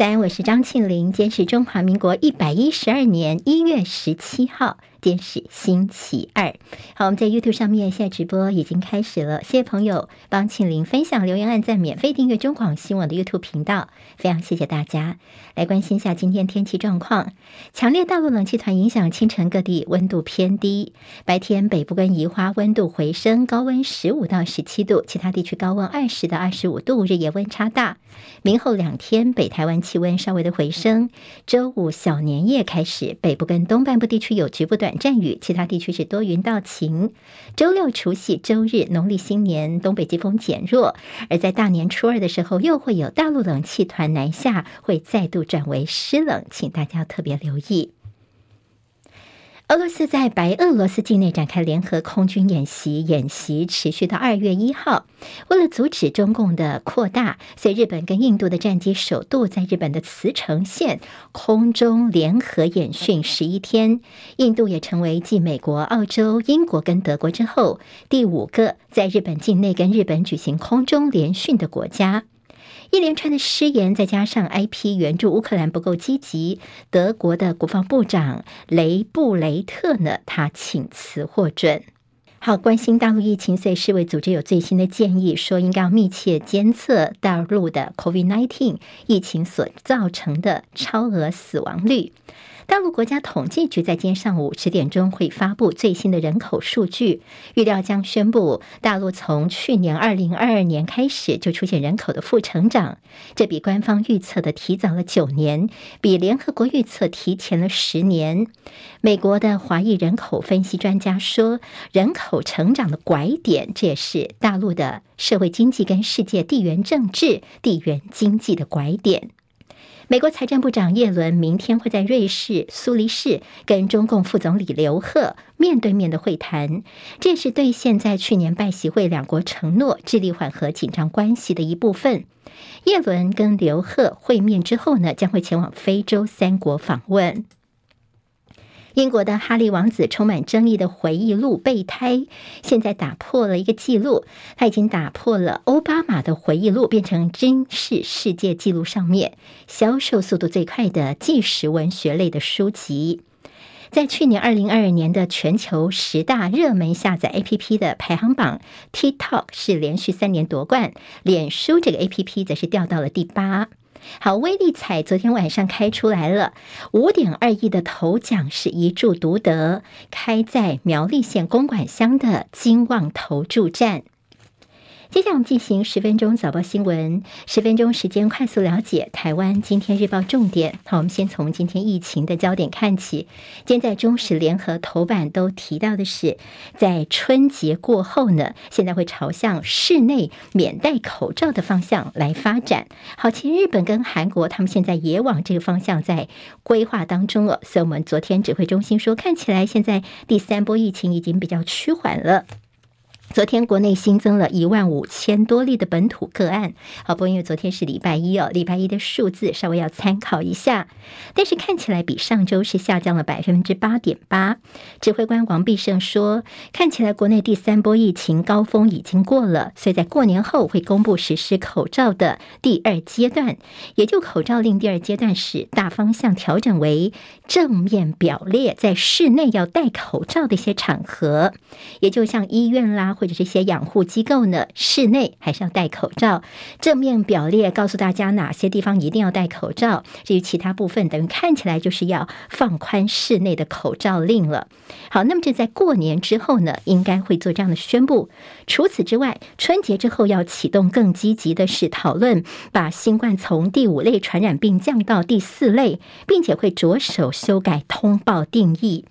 早安，我是张庆林。今天是中华民国一百一十二年一月十七号。今天是星期二，好，我们在 YouTube 上面现在直播已经开始了，谢谢朋友帮庆玲分享、留言、按赞、免费订阅中广新闻的 YouTube 频道，非常谢谢大家。来关心一下今天天气状况，强烈大陆冷气团影响，清晨各地温度偏低，白天北部跟宜花温度回升，高温十五到十七度，其他地区高温二十到二十五度，日夜温差大。明后两天北台湾气温稍微的回升，周五小年夜开始，北部跟东半部地区有局部短。短暂雨，其他地区是多云到晴。周六除夕、周日，农历新年，东北季风减弱，而在大年初二的时候，又会有大陆冷气团南下，会再度转为湿冷，请大家特别留意。俄罗斯在白俄罗斯境内展开联合空军演习，演习持续到二月一号。为了阻止中共的扩大，所以日本跟印度的战机首度在日本的茨城县空中联合演训十一天。印度也成为继美国、澳洲、英国跟德国之后，第五个在日本境内跟日本举行空中联训的国家。一连串的失言，再加上 IP 援助乌克兰不够积极，德国的国防部长雷布雷特呢，他请辞获准。好，关心大陆疫情，所以世卫组织有最新的建议，说应该要密切监测大陆的 COVID-19 疫情所造成的超额死亡率。大陆国家统计局在今天上午十点钟会发布最新的人口数据，预料将宣布大陆从去年二零二二年开始就出现人口的负成长，这比官方预测的提早了九年，比联合国预测提前了十年。美国的华裔人口分析专家说，人口成长的拐点，这也是大陆的社会经济跟世界地缘政治、地缘经济的拐点。美国财政部长耶伦明天会在瑞士苏黎世跟中共副总理刘鹤面对面的会谈，这是兑现在去年拜习会两国承诺致力缓和紧张关系的一部分。耶伦跟刘鹤会面之后呢，将会前往非洲三国访问。英国的哈利王子充满争议的回忆录备胎，现在打破了一个记录，他已经打破了欧巴马的回忆录，变成真实世界纪录上面销售速度最快的纪实文学类的书籍。在去年二零二二年的全球十大热门下载 APP 的排行榜，TikTok 是连续三年夺冠，脸书这个 APP 则是掉到了第八。好，威力彩昨天晚上开出来了，五点二亿的头奖是一注独得，开在苗栗县公馆乡的金旺投注站。接下来我们进行十分钟早报新闻，十分钟时间快速了解台湾今天日报重点。好，我们先从今天疫情的焦点看起。今天在中时联合头版都提到的是，在春节过后呢，现在会朝向室内免戴口罩的方向来发展。好，其实日本跟韩国他们现在也往这个方向在规划当中了。所以，我们昨天指挥中心说，看起来现在第三波疫情已经比较趋缓了。昨天国内新增了一万五千多例的本土个案，好，不过因为昨天是礼拜一哦，礼拜一的数字稍微要参考一下，但是看起来比上周是下降了百分之八点八。指挥官王必胜说，看起来国内第三波疫情高峰已经过了，所以在过年后会公布实施口罩的第二阶段，也就口罩令第二阶段时大方向调整为正面表列在室内要戴口罩的一些场合，也就像医院啦。或者这些养护机构呢，室内还是要戴口罩。正面表列告诉大家哪些地方一定要戴口罩。至于其他部分，等于看起来就是要放宽室内的口罩令了。好，那么这在过年之后呢，应该会做这样的宣布。除此之外，春节之后要启动更积极的是讨论，把新冠从第五类传染病降到第四类，并且会着手修改通报定义。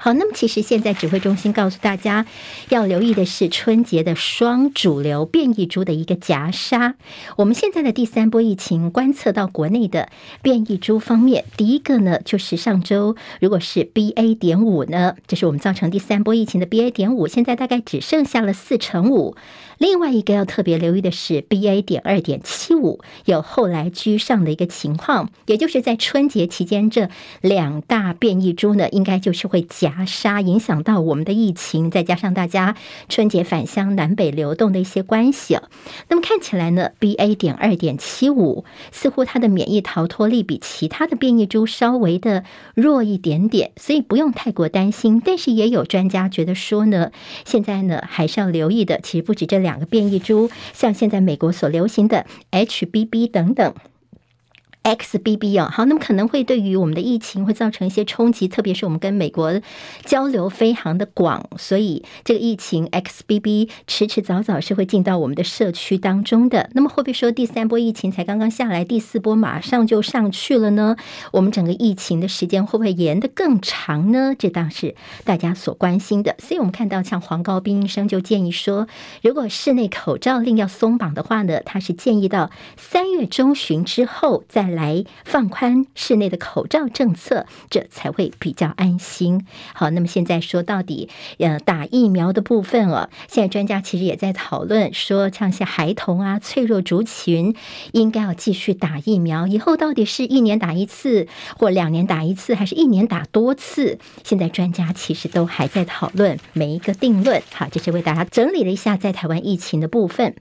好，那么其实现在指挥中心告诉大家，要留意的是春节的双主流变异株的一个夹杀。我们现在的第三波疫情观测到国内的变异株方面，第一个呢就是上周如果是 BA. 点五呢，这是我们造成第三波疫情的 BA. 点五，现在大概只剩下了四成五。另外一个要特别留意的是，BA. 点二点七五有后来居上的一个情况，也就是在春节期间，这两大变异株呢，应该就是会夹夹杀，影响到我们的疫情，再加上大家春节返乡、南北流动的一些关系。那么看起来呢，BA. 点二点七五似乎它的免疫逃脱力比其他的变异株稍微的弱一点点，所以不用太过担心。但是也有专家觉得说呢，现在呢还是要留意的，其实不止这两个变异株，像现在美国所流行的 HBB 等等。XBB 啊，好，那么可能会对于我们的疫情会造成一些冲击，特别是我们跟美国交流非常的广，所以这个疫情 XBB 迟迟早早是会进到我们的社区当中的。那么会不会说第三波疫情才刚刚下来，第四波马上就上去了呢？我们整个疫情的时间会不会延得更长呢？这当是大家所关心的。所以我们看到像黄高斌医生就建议说，如果室内口罩令要松绑的话呢，他是建议到三月中旬之后再来。来放宽室内的口罩政策，这才会比较安心。好，那么现在说到底，呃，打疫苗的部分哦，现在专家其实也在讨论说，像些孩童啊、脆弱族群，应该要继续打疫苗。以后到底是一年打一次，或两年打一次，还是一年打多次？现在专家其实都还在讨论，没一个定论。好，这是为大家整理了一下在台湾疫情的部分。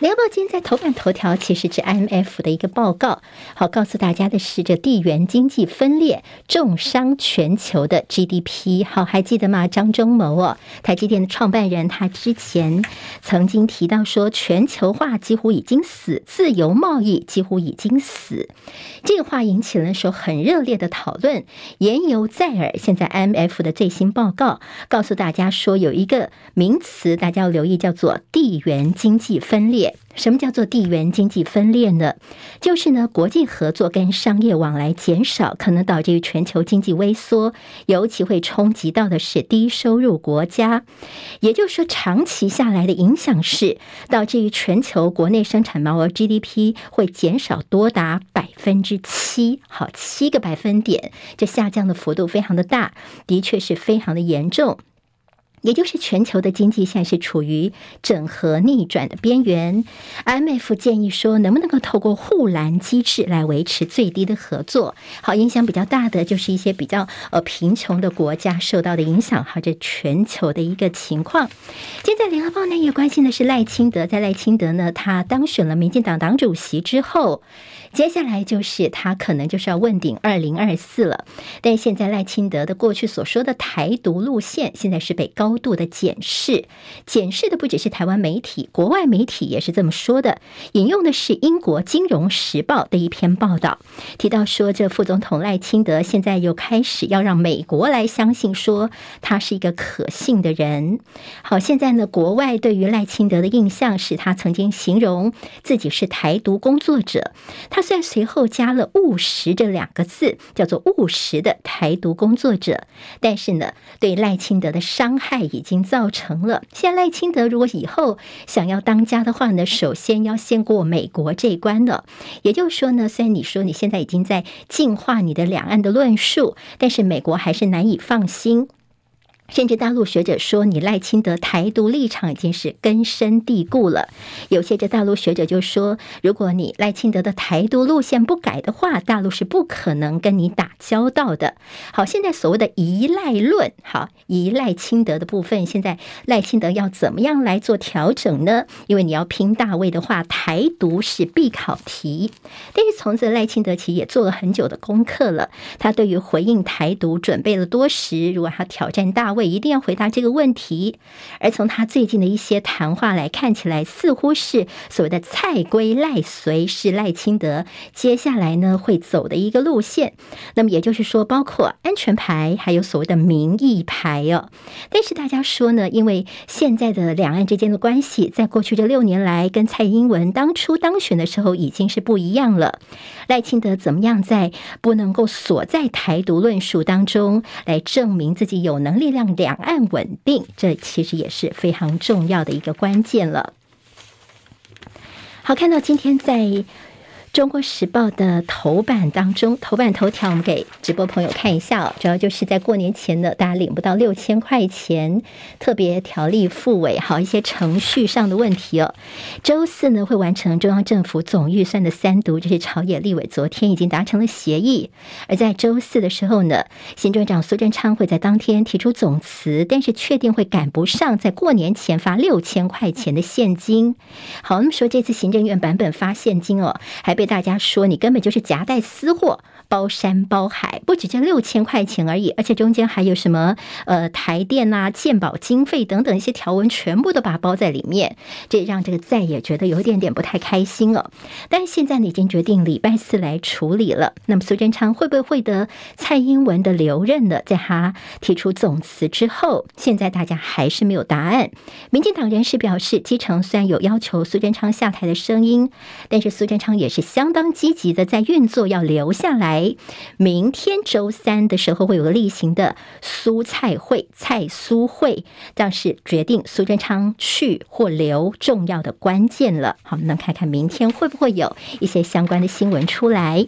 联合报今天在头版头条，其实是 IMF 的一个报告。好，告诉大家的是，这地缘经济分裂重伤全球的 GDP。好，还记得吗？张忠谋哦，台积电的创办人，他之前曾经提到说，全球化几乎已经死，自由贸易几乎已经死。这个话引起了时候很热烈的讨论，言犹在耳。现在 IMF 的最新报告告诉大家说，有一个名词大家要留意，叫做地缘经济分裂。什么叫做地缘经济分裂呢？就是呢，国际合作跟商业往来减少，可能导致于全球经济萎缩，尤其会冲击到的是低收入国家。也就是说，长期下来的影响是，导致于全球国内生产毛额 GDP 会减少多达百分之七，好，七个百分点，这下降的幅度非常的大，的确是非常的严重。也就是全球的经济现在是处于整合逆转的边缘，IMF 建议说，能不能够透过护栏机制来维持最低的合作？好，影响比较大的就是一些比较呃贫穷的国家受到的影响。好，这全球的一个情况。现在联合报呢也关心的是赖清德，在赖清德呢他当选了民进党党主席之后。接下来就是他可能就是要问鼎二零二四了，但现在赖清德的过去所说的台独路线，现在是被高度的检视。检视的不只是台湾媒体，国外媒体也是这么说的。引用的是英国《金融时报》的一篇报道，提到说，这副总统赖清德现在又开始要让美国来相信说他是一个可信的人。好，现在呢，国外对于赖清德的印象是他曾经形容自己是台独工作者，他。虽然随后加了“务实”这两个字，叫做“务实”的台独工作者，但是呢，对赖清德的伤害已经造成了。现在赖清德如果以后想要当家的话呢，首先要先过美国这一关了。也就是说呢，虽然你说你现在已经在净化你的两岸的论述，但是美国还是难以放心。甚至大陆学者说，你赖清德台独立场已经是根深蒂固了。有些这大陆学者就说，如果你赖清德的台独路线不改的话，大陆是不可能跟你打交道的。好，现在所谓的依赖论，好，依赖清德的部分，现在赖清德要怎么样来做调整呢？因为你要拼大位的话，台独是必考题。但是从此赖清德其实也做了很久的功课了，他对于回应台独准备了多时。如果他挑战大位，一定要回答这个问题，而从他最近的一些谈话来看起来，似乎是所谓的“蔡归赖随”是赖清德接下来呢会走的一个路线。那么也就是说，包括安全牌，还有所谓的民意牌哦。但是大家说呢，因为现在的两岸之间的关系，在过去这六年来，跟蔡英文当初当选的时候已经是不一样了。赖清德怎么样在不能够锁在台独论述当中来证明自己有能力两岸稳定？这其实也是非常重要的一个关键了。好，看到今天在中国时报的头版当中，头版头条我们给直播朋友看一下哦，主要就是在过年前呢，大家领不到六千块钱，特别条例复委，好一些程序上的问题哦。周四呢会完成中央政府总预算的三读，这是朝野立委昨天已经达成了协议。而在周四的时候呢，行政长苏贞昌会在当天提出总辞，但是确定会赶不上在过年前发六千块钱的现金。好，那么说这次行政院版本发现金哦，还被。大家说你根本就是夹带私货，包山包海，不止这六千块钱而已，而且中间还有什么呃台电呐、鉴宝经费等等一些条文，全部都把它包在里面，这让这个再也觉得有点点不太开心哦。但是现在呢已经决定礼拜四来处理了，那么苏贞昌会不会获得蔡英文的留任呢？在他提出总辞之后，现在大家还是没有答案。民进党人士表示，基层虽然有要求苏贞昌下台的声音，但是苏贞昌也是。相当积极的在运作，要留下来。明天周三的时候会有个例行的苏菜会、蔡苏会，这是决定苏贞昌去或留重要的关键了。好，我们来看看明天会不会有一些相关的新闻出来。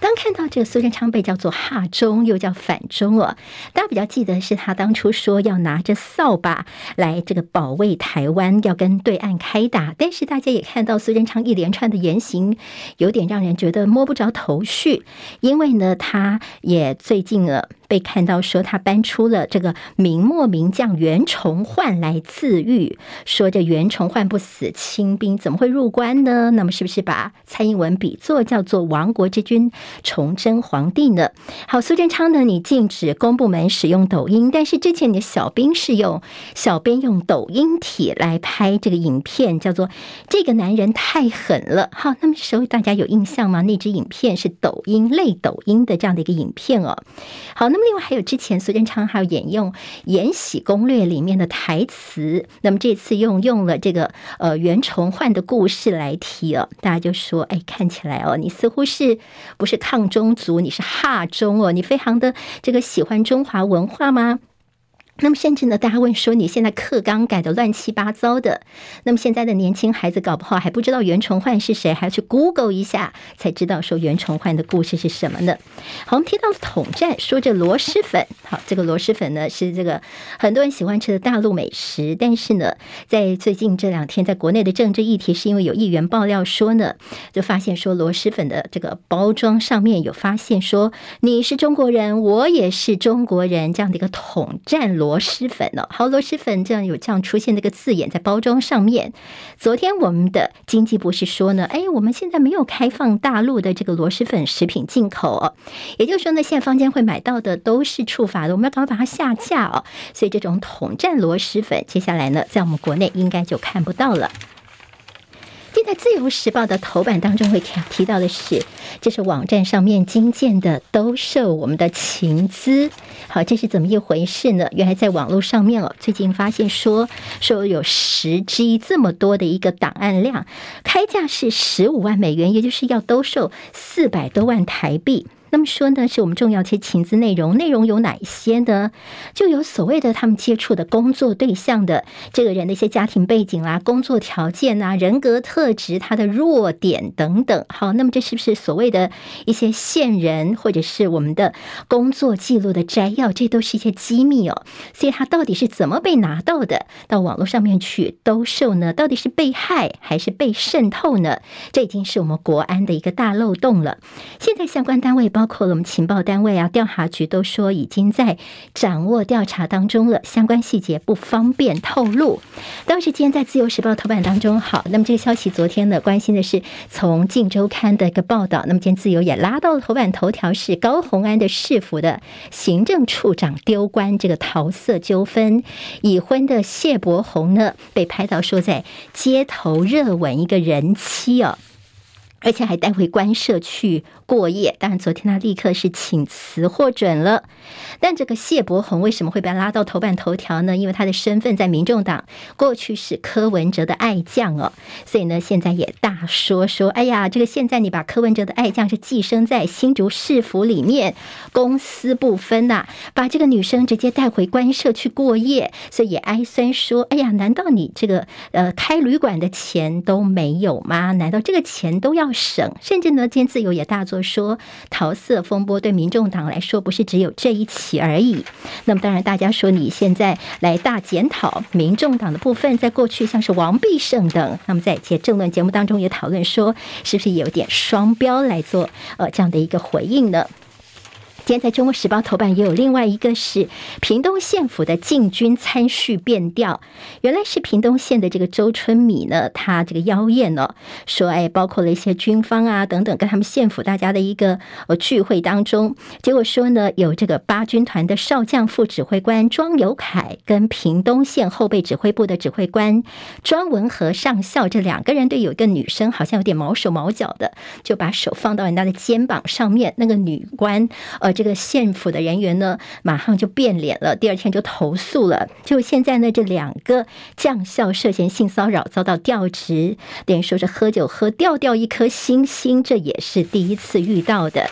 当看到这个苏贞昌被叫做“哈中”又叫“反中”哦，大家比较记得是他当初说要拿着扫把来这个保卫台湾，要跟对岸开打。但是大家也看到苏贞昌一连串的言行，有点让人觉得摸不着头绪，因为呢，他也最近了。被看到说他搬出了这个明末名将袁崇焕来自愈，说这袁崇焕不死，清兵怎么会入关呢？那么是不是把蔡英文比作叫做亡国之君崇祯皇帝呢？好，苏贞昌呢，你禁止公部门使用抖音，但是之前你的小编是用小编用抖音体来拍这个影片，叫做这个男人太狠了。好，那么时候大家有印象吗？那支影片是抖音类抖音的这样的一个影片哦。好。那么，另外还有之前苏贞昌还有引用《延禧攻略》里面的台词，那么这次用用了这个呃袁崇焕的故事来提哦，大家就说，哎，看起来哦，你似乎是不是抗中族？你是哈中哦？你非常的这个喜欢中华文化吗？那么甚至呢，大家问说，你现在课纲改得乱七八糟的，那么现在的年轻孩子搞不好还不知道袁崇焕是谁，还要去 Google 一下才知道说袁崇焕的故事是什么呢？好，我们提到了统战，说这螺蛳粉，好，这个螺蛳粉呢是这个很多人喜欢吃的大陆美食，但是呢，在最近这两天，在国内的政治议题，是因为有议员爆料说呢，就发现说螺蛳粉的这个包装上面有发现说你是中国人，我也是中国人这样的一个统战螺。螺蛳粉哦，好，螺蛳粉这样有这样出现这个字眼在包装上面。昨天我们的经济部是说呢，哎，我们现在没有开放大陆的这个螺蛳粉食品进口哦，也就是说呢，现在坊间会买到的都是处罚的，我们要赶快把它下架哦。所以这种统战螺蛳粉，接下来呢，在我们国内应该就看不到了。现在《自由时报》的头版当中会提提到的是，这是网站上面精简的兜售我们的情资。好，这是怎么一回事呢？原来在网络上面哦，最近发现说说有十 G 这么多的一个档案量，开价是十五万美元，也就是要兜售四百多万台币。那么说呢，是我们重要一些情资内容，内容有哪些呢？就有所谓的他们接触的工作对象的这个人的一些家庭背景啦、工作条件啊、人格特质、他的弱点等等。好，那么这是不是所谓的一些线人，或者是我们的工作记录的摘要？这都是一些机密哦。所以他到底是怎么被拿到的？到网络上面去兜售呢？到底是被害还是被渗透呢？这已经是我们国安的一个大漏洞了。现在相关单位包。包括我们情报单位啊，调查局都说已经在掌握调查当中了，相关细节不方便透露。当时今天在《自由时报》头版当中，好，那么这个消息昨天呢，关心的是从《镜周刊》的一个报道，那么今天自由也拉到了头版头条，是高虹安的市府的行政处长丢官这个桃色纠纷，已婚的谢伯鸿呢被拍到说在街头热吻一个人妻哦。而且还带回官舍去过夜，当然昨天他立刻是请辞获准了。但这个谢伯鸿为什么会被拉到头版头条呢？因为他的身份在民众党过去是柯文哲的爱将哦，所以呢现在也大说说，哎呀，这个现在你把柯文哲的爱将是寄生在新竹市府里面，公私不分呐、把这个女生直接带回官舍去过夜，所以也哀酸说，哎呀，难道你这个呃开旅馆的钱都没有吗？难道这个钱都要？省，甚至呢，今天自由也大作说桃色风波对民众党来说不是只有这一起而已。那么当然，大家说你现在来大检讨民众党的部分，在过去像是王必胜等，那么在一些政论节目当中也讨论说，是不是有点双标来做呃这样的一个回应呢？今天在《中国时报》头版也有另外一个是屏东县府的禁军参叙变调，原来是屏东县的这个周春米呢，他这个妖艳呢，说哎，包括了一些军方啊等等，跟他们县府大家的一个呃聚会当中，结果说呢，有这个八军团的少将副指挥官庄有凯跟屏东县后备指挥部的指挥官庄文和上校这两个人对有一个女生好像有点毛手毛脚的，就把手放到人家的肩膀上面，那个女官呃。这个县府的人员呢，马上就变脸了，第二天就投诉了。就现在呢，这两个将校涉嫌性骚扰，遭到调职，等于说是喝酒喝掉掉一颗星星，这也是第一次遇到的。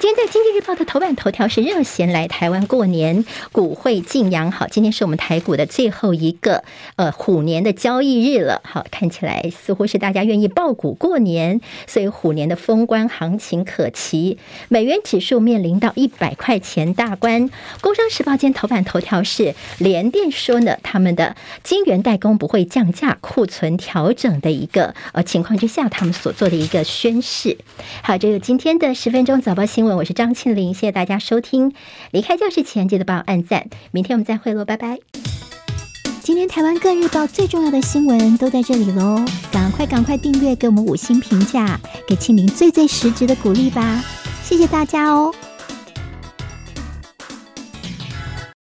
今天在《经济日报》的头版头条是热闲来台湾过年，股汇晋扬好。今天是我们台股的最后一个呃虎年的交易日了，好，看起来似乎是大家愿意抱股过年，所以虎年的封关行情可期。美元指数面临到一百块钱大关。《工商时报》今天头版头条是联电说呢，他们的晶圆代工不会降价，库存调整的一个呃情况之下，他们所做的一个宣示。好，这个今天的十分钟早报新闻。我是张庆林，谢谢大家收听。离开教室前，记得帮我按赞。明天我们再会喽，拜拜。今天台湾各日报最重要的新闻都在这里喽，赶快赶快订阅，给我们五星评价，给庆林最最实质的鼓励吧。谢谢大家哦。